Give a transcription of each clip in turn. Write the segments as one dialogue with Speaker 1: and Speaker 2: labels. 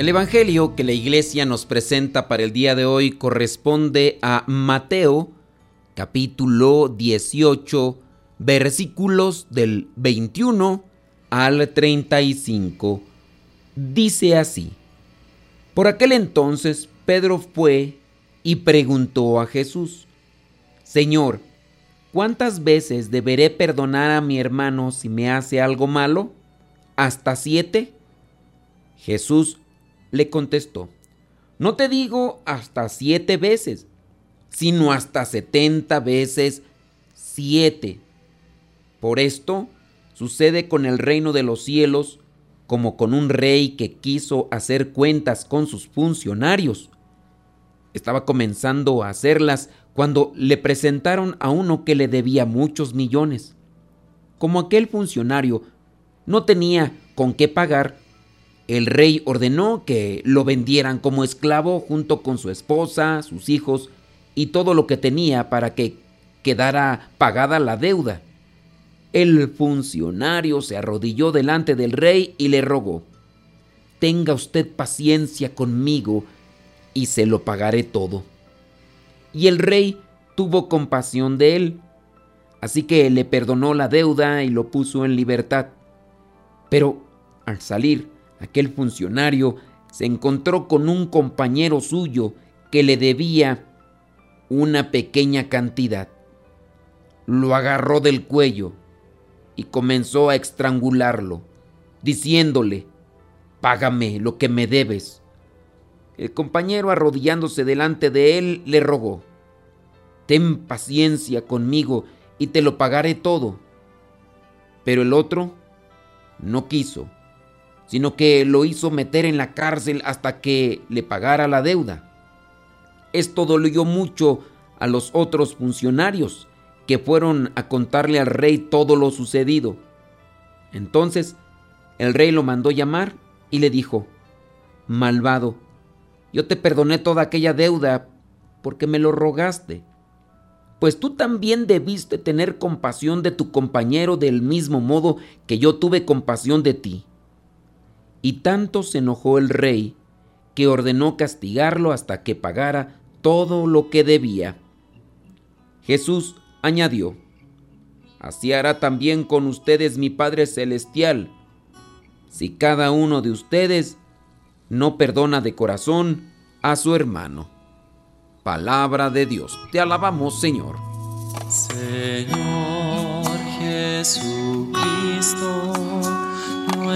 Speaker 1: El Evangelio que la iglesia nos presenta para el día de hoy corresponde a Mateo capítulo 18 versículos del 21 al 35. Dice así, por aquel entonces Pedro fue y preguntó a Jesús, Señor, ¿cuántas veces deberé perdonar a mi hermano si me hace algo malo? ¿Hasta siete? Jesús le contestó, no te digo hasta siete veces, sino hasta setenta veces siete. Por esto sucede con el reino de los cielos como con un rey que quiso hacer cuentas con sus funcionarios. Estaba comenzando a hacerlas cuando le presentaron a uno que le debía muchos millones. Como aquel funcionario no tenía con qué pagar, el rey ordenó que lo vendieran como esclavo junto con su esposa, sus hijos y todo lo que tenía para que quedara pagada la deuda. El funcionario se arrodilló delante del rey y le rogó, Tenga usted paciencia conmigo y se lo pagaré todo. Y el rey tuvo compasión de él, así que le perdonó la deuda y lo puso en libertad. Pero al salir, aquel funcionario se encontró con un compañero suyo que le debía una pequeña cantidad. Lo agarró del cuello y comenzó a estrangularlo, diciéndole, Págame lo que me debes. El compañero arrodillándose delante de él le rogó, Ten paciencia conmigo y te lo pagaré todo. Pero el otro no quiso sino que lo hizo meter en la cárcel hasta que le pagara la deuda. Esto dolió mucho a los otros funcionarios que fueron a contarle al rey todo lo sucedido. Entonces el rey lo mandó llamar y le dijo, Malvado, yo te perdoné toda aquella deuda porque me lo rogaste. Pues tú también debiste tener compasión de tu compañero del mismo modo que yo tuve compasión de ti. Y tanto se enojó el rey que ordenó castigarlo hasta que pagara todo lo que debía. Jesús añadió, Así hará también con ustedes mi Padre Celestial, si cada uno de ustedes no perdona de corazón a su hermano. Palabra de Dios, te alabamos Señor.
Speaker 2: Señor Jesucristo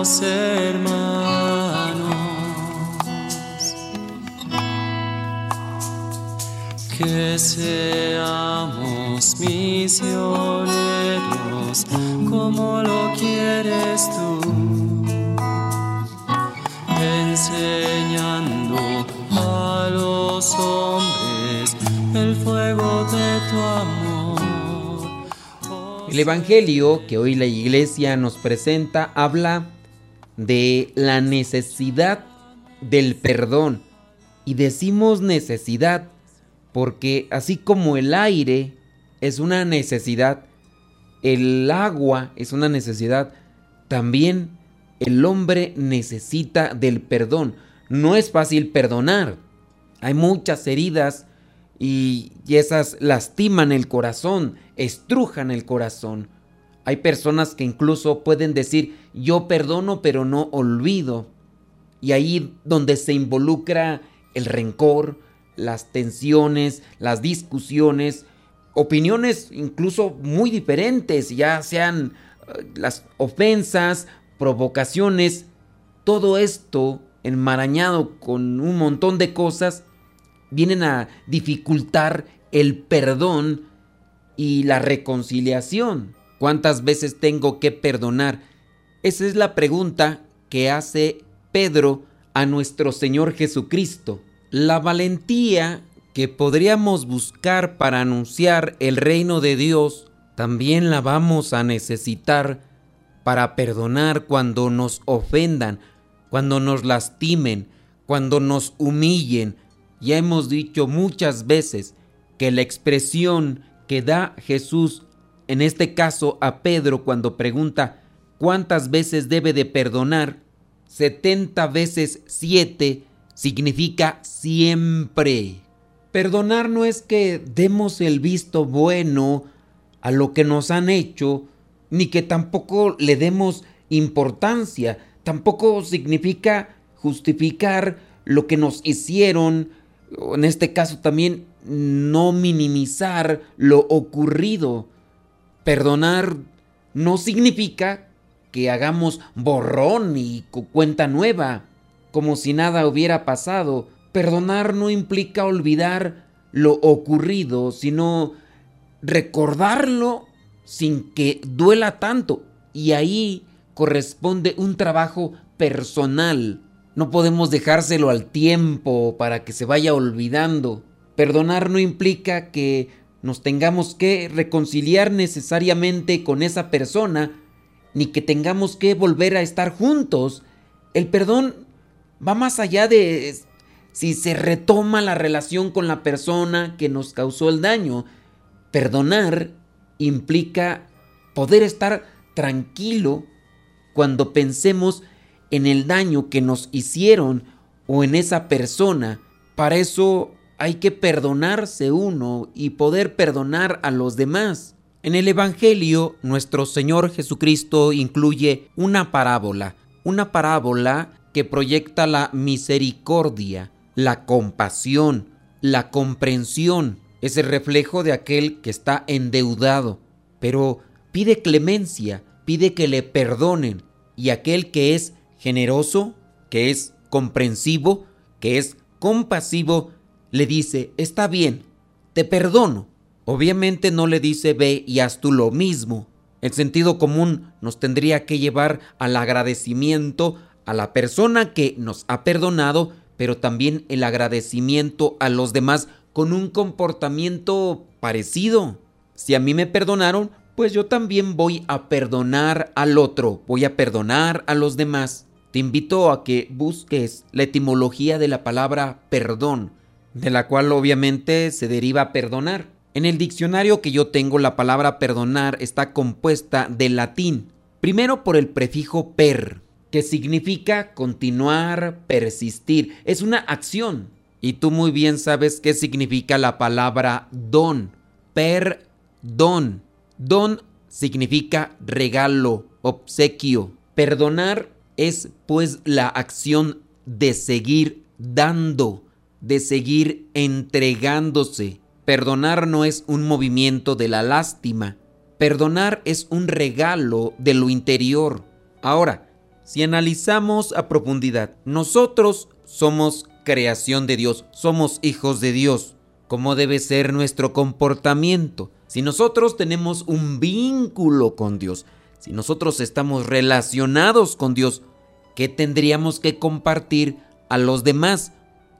Speaker 2: los hermanos. Que seamos misioneros como lo quieres tú, enseñando a los hombres el fuego de tu amor.
Speaker 1: El Evangelio que hoy la iglesia nos presenta habla de la necesidad del perdón. Y decimos necesidad porque así como el aire es una necesidad, el agua es una necesidad, también el hombre necesita del perdón. No es fácil perdonar. Hay muchas heridas y, esas lastiman el corazón, estrujan el corazón. Hay personas que incluso pueden decir, yo perdono pero no olvido. Y ahí donde se involucra el rencor, las tensiones, las discusiones, opiniones incluso muy diferentes, ya sean eh, las ofensas, provocaciones, todo esto enmarañado con un montón de cosas, vienen a dificultar el perdón y la reconciliación. ¿Cuántas veces tengo que perdonar? Esa es la pregunta que hace Pedro a nuestro Señor Jesucristo. La valentía que podríamos buscar para anunciar el reino de Dios, también la vamos a necesitar para perdonar cuando nos ofendan, cuando nos lastimen, cuando nos humillen. Ya hemos dicho muchas veces que la expresión que da Jesús, en este caso a Pedro cuando pregunta cuántas veces debe de perdonar, 70 veces 7 significa siempre. Perdonar no es que demos el visto bueno a lo que nos han hecho, ni que tampoco le demos importancia, tampoco significa justificar lo que nos hicieron, en este caso también no minimizar lo ocurrido. Perdonar no significa que hagamos borrón y cuenta nueva, como si nada hubiera pasado. Perdonar no implica olvidar lo ocurrido, sino recordarlo sin que duela tanto. Y ahí corresponde un trabajo personal. No podemos dejárselo al tiempo para que se vaya olvidando. Perdonar no implica que nos tengamos que reconciliar necesariamente con esa persona, ni que tengamos que volver a estar juntos. El perdón va más allá de si se retoma la relación con la persona que nos causó el daño. Perdonar implica poder estar tranquilo cuando pensemos en el daño que nos hicieron o en esa persona. Para eso hay que perdonarse uno y poder perdonar a los demás. En el Evangelio, nuestro Señor Jesucristo incluye una parábola, una parábola que proyecta la misericordia, la compasión, la comprensión. Es el reflejo de aquel que está endeudado, pero pide clemencia, pide que le perdonen, y aquel que es generoso, que es comprensivo, que es compasivo, le dice, está bien, te perdono, Obviamente no le dice ve y haz tú lo mismo. El sentido común nos tendría que llevar al agradecimiento a la persona que nos ha perdonado, pero también el agradecimiento a los demás con un comportamiento parecido. Si a mí me perdonaron, pues yo también voy a perdonar al otro, voy a perdonar a los demás. Te invito a que busques la etimología de la palabra perdón, de la cual obviamente se deriva perdonar. En el diccionario que yo tengo la palabra perdonar está compuesta del latín, primero por el prefijo per, que significa continuar, persistir, es una acción. Y tú muy bien sabes qué significa la palabra don, perdón. Don significa regalo, obsequio. Perdonar es pues la acción de seguir dando, de seguir entregándose. Perdonar no es un movimiento de la lástima. Perdonar es un regalo de lo interior. Ahora, si analizamos a profundidad, nosotros somos creación de Dios, somos hijos de Dios. ¿Cómo debe ser nuestro comportamiento? Si nosotros tenemos un vínculo con Dios, si nosotros estamos relacionados con Dios, ¿qué tendríamos que compartir a los demás?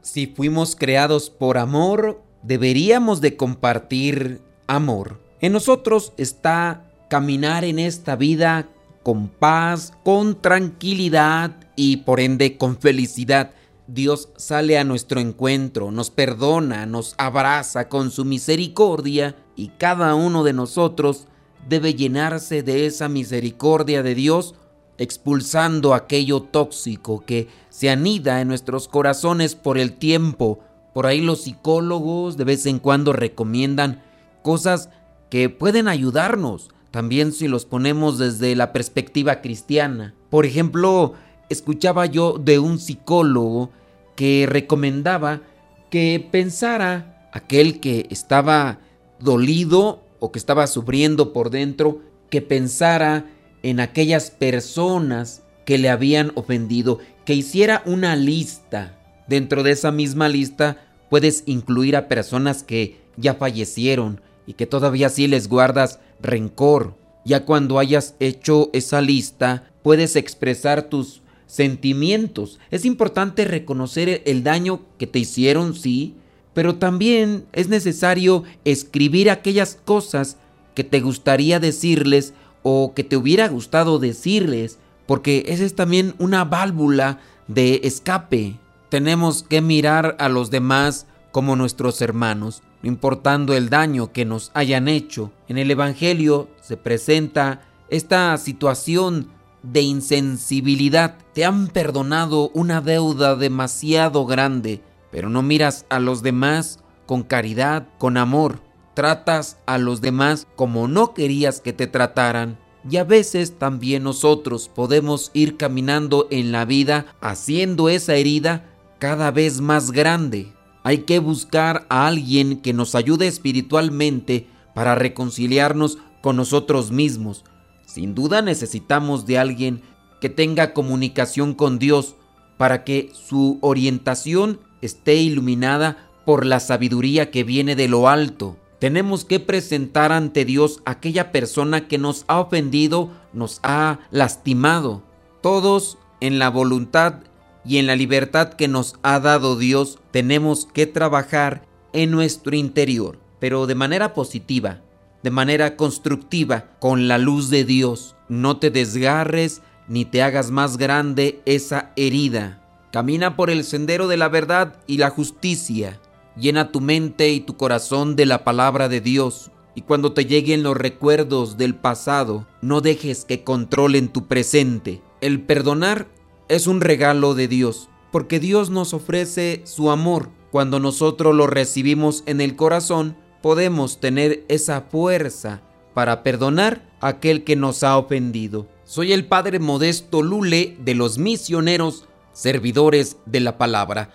Speaker 1: Si fuimos creados por amor, deberíamos de compartir amor. En nosotros está caminar en esta vida con paz, con tranquilidad y por ende con felicidad. Dios sale a nuestro encuentro, nos perdona, nos abraza con su misericordia y cada uno de nosotros debe llenarse de esa misericordia de Dios, expulsando aquello tóxico que se anida en nuestros corazones por el tiempo, por ahí los psicólogos de vez en cuando recomiendan cosas que pueden ayudarnos, también si los ponemos desde la perspectiva cristiana. Por ejemplo, escuchaba yo de un psicólogo que recomendaba que pensara aquel que estaba dolido o que estaba sufriendo por dentro, que pensara en aquellas personas que le habían ofendido, que hiciera una lista. Dentro de esa misma lista puedes incluir a personas que ya fallecieron y que todavía sí les guardas rencor. Ya cuando hayas hecho esa lista, puedes expresar tus sentimientos. Es importante reconocer el daño que te hicieron, sí, pero también es necesario escribir aquellas cosas que te gustaría decirles o que te hubiera gustado decirles, porque esa es también una válvula de escape. Tenemos que mirar a los demás como nuestros hermanos, no importando el daño que nos hayan hecho. En el Evangelio se presenta esta situación de insensibilidad. Te han perdonado una deuda demasiado grande, pero no miras a los demás con caridad, con amor. Tratas a los demás como no querías que te trataran. Y a veces también nosotros podemos ir caminando en la vida haciendo esa herida cada vez más grande. Hay que buscar a alguien que nos ayude espiritualmente para reconciliarnos con nosotros mismos. Sin duda necesitamos de alguien que tenga comunicación con Dios para que su orientación esté iluminada por la sabiduría que viene de lo alto. Tenemos que presentar ante Dios aquella persona que nos ha ofendido, nos ha lastimado. Todos en la voluntad y en la libertad que nos ha dado Dios tenemos que trabajar en nuestro interior, pero de manera positiva, de manera constructiva, con la luz de Dios. No te desgarres ni te hagas más grande esa herida. Camina por el sendero de la verdad y la justicia. Llena tu mente y tu corazón de la palabra de Dios. Y cuando te lleguen los recuerdos del pasado, no dejes que controlen tu presente. El perdonar es un regalo de Dios, porque Dios nos ofrece su amor. Cuando nosotros lo recibimos en el corazón, podemos tener esa fuerza para perdonar a aquel que nos ha ofendido. Soy el Padre Modesto Lule de los misioneros, servidores de la palabra.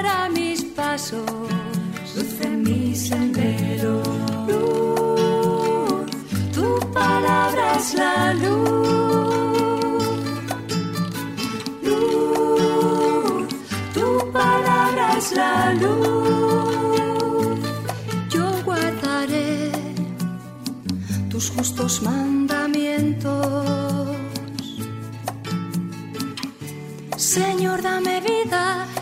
Speaker 3: pasos, luz en mi sendero. Luz, tu palabra es la luz la luz. Yo guardaré tus justos mandamientos. Señor, dame vida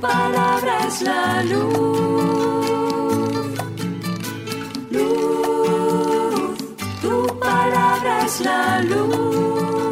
Speaker 3: palabra es la luz. Luz, tu palabra es la luz.